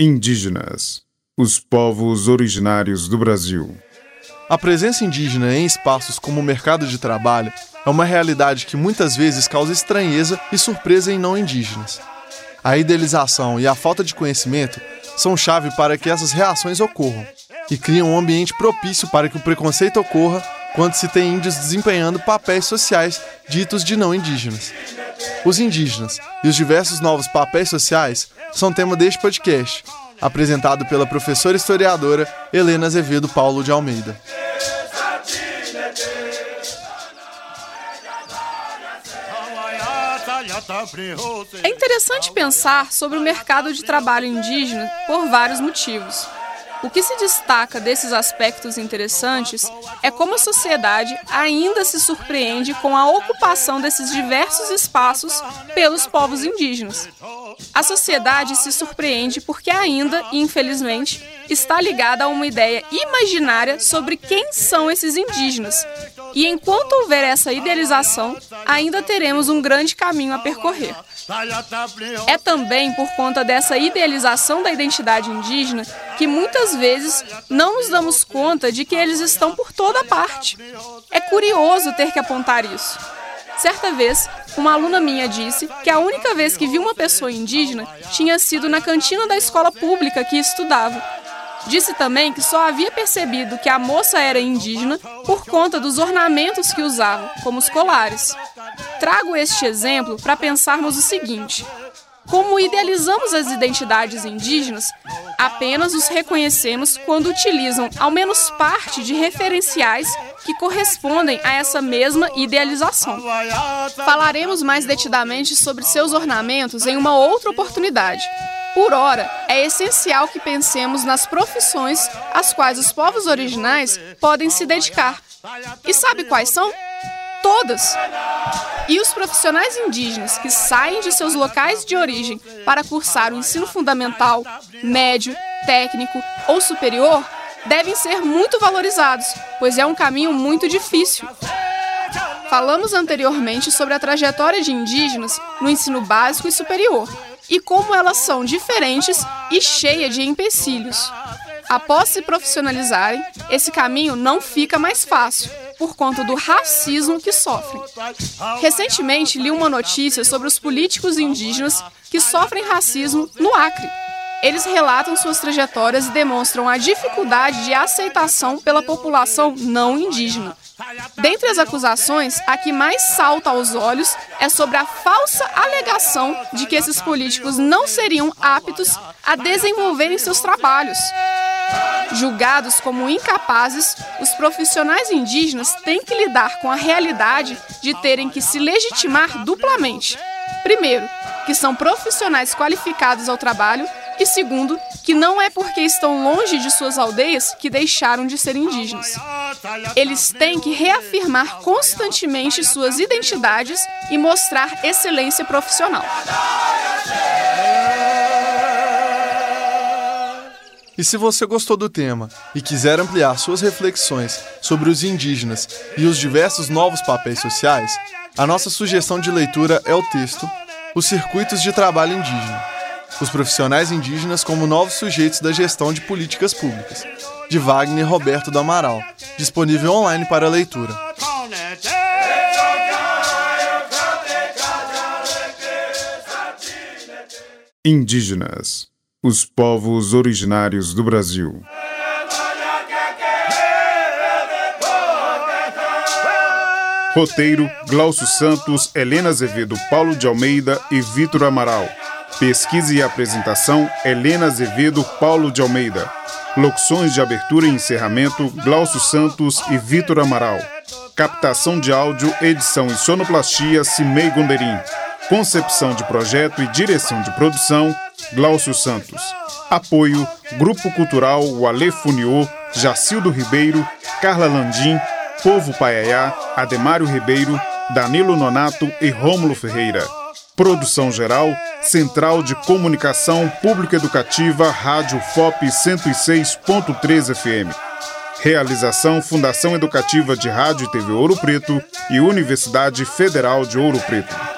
Indígenas, os povos originários do Brasil. A presença indígena em espaços como o mercado de trabalho é uma realidade que muitas vezes causa estranheza e surpresa em não indígenas. A idealização e a falta de conhecimento são chave para que essas reações ocorram e criam um ambiente propício para que o preconceito ocorra quando se tem índios desempenhando papéis sociais ditos de não indígenas. Os indígenas e os diversos novos papéis sociais são tema deste podcast, apresentado pela professora historiadora Helena Azevedo Paulo de Almeida. É interessante pensar sobre o mercado de trabalho indígena por vários motivos. O que se destaca desses aspectos interessantes é como a sociedade ainda se surpreende com a ocupação desses diversos espaços pelos povos indígenas. A sociedade se surpreende porque ainda, infelizmente, está ligada a uma ideia imaginária sobre quem são esses indígenas. E enquanto houver essa idealização, ainda teremos um grande caminho a percorrer. É também por conta dessa idealização da identidade indígena que muitas vezes não nos damos conta de que eles estão por toda parte. É curioso ter que apontar isso. Certa vez, uma aluna minha disse que a única vez que viu uma pessoa indígena tinha sido na cantina da escola pública que estudava. Disse também que só havia percebido que a moça era indígena por conta dos ornamentos que usava, como os colares. Trago este exemplo para pensarmos o seguinte: como idealizamos as identidades indígenas, apenas os reconhecemos quando utilizam ao menos parte de referenciais que correspondem a essa mesma idealização. Falaremos mais detidamente sobre seus ornamentos em uma outra oportunidade. Por ora, é essencial que pensemos nas profissões às quais os povos originais podem se dedicar. E sabe quais são? Todas! E os profissionais indígenas que saem de seus locais de origem para cursar o ensino fundamental, médio, técnico ou superior devem ser muito valorizados, pois é um caminho muito difícil. Falamos anteriormente sobre a trajetória de indígenas no ensino básico e superior e como elas são diferentes e cheias de empecilhos. Após se profissionalizarem, esse caminho não fica mais fácil por conta do racismo que sofrem. Recentemente li uma notícia sobre os políticos indígenas que sofrem racismo no Acre. Eles relatam suas trajetórias e demonstram a dificuldade de aceitação pela população não indígena. Dentre as acusações, a que mais salta aos olhos é sobre a falsa alegação de que esses políticos não seriam aptos a desenvolverem seus trabalhos. Julgados como incapazes, os profissionais indígenas têm que lidar com a realidade de terem que se legitimar duplamente. Primeiro, que são profissionais qualificados ao trabalho, e segundo, que não é porque estão longe de suas aldeias que deixaram de ser indígenas. Eles têm que reafirmar constantemente suas identidades e mostrar excelência profissional. E se você gostou do tema e quiser ampliar suas reflexões sobre os indígenas e os diversos novos papéis sociais, a nossa sugestão de leitura é o texto Os Circuitos de Trabalho Indígena. Os profissionais indígenas como novos sujeitos da gestão de políticas públicas, de Wagner Roberto do Amaral, disponível online para leitura. Indígenas os povos originários do Brasil. Roteiro: Glaucio Santos, Helena Azevedo, Paulo de Almeida e Vitor Amaral. Pesquisa e apresentação: Helena Azevedo, Paulo de Almeida. Locuções de abertura e encerramento: Glaucio Santos e Vitor Amaral. Captação de áudio, edição e sonoplastia: Cimei Gonderim. Concepção de projeto e direção de produção: Glaucio Santos. Apoio: Grupo Cultural Wale Funiô, Jacildo Ribeiro, Carla Landim, Povo Paiaiá, Ademário Ribeiro, Danilo Nonato e Rômulo Ferreira. Produção geral: Central de Comunicação Pública Educativa, Rádio FOP 106.3 FM. Realização Fundação Educativa de Rádio e TV Ouro Preto e Universidade Federal de Ouro Preto.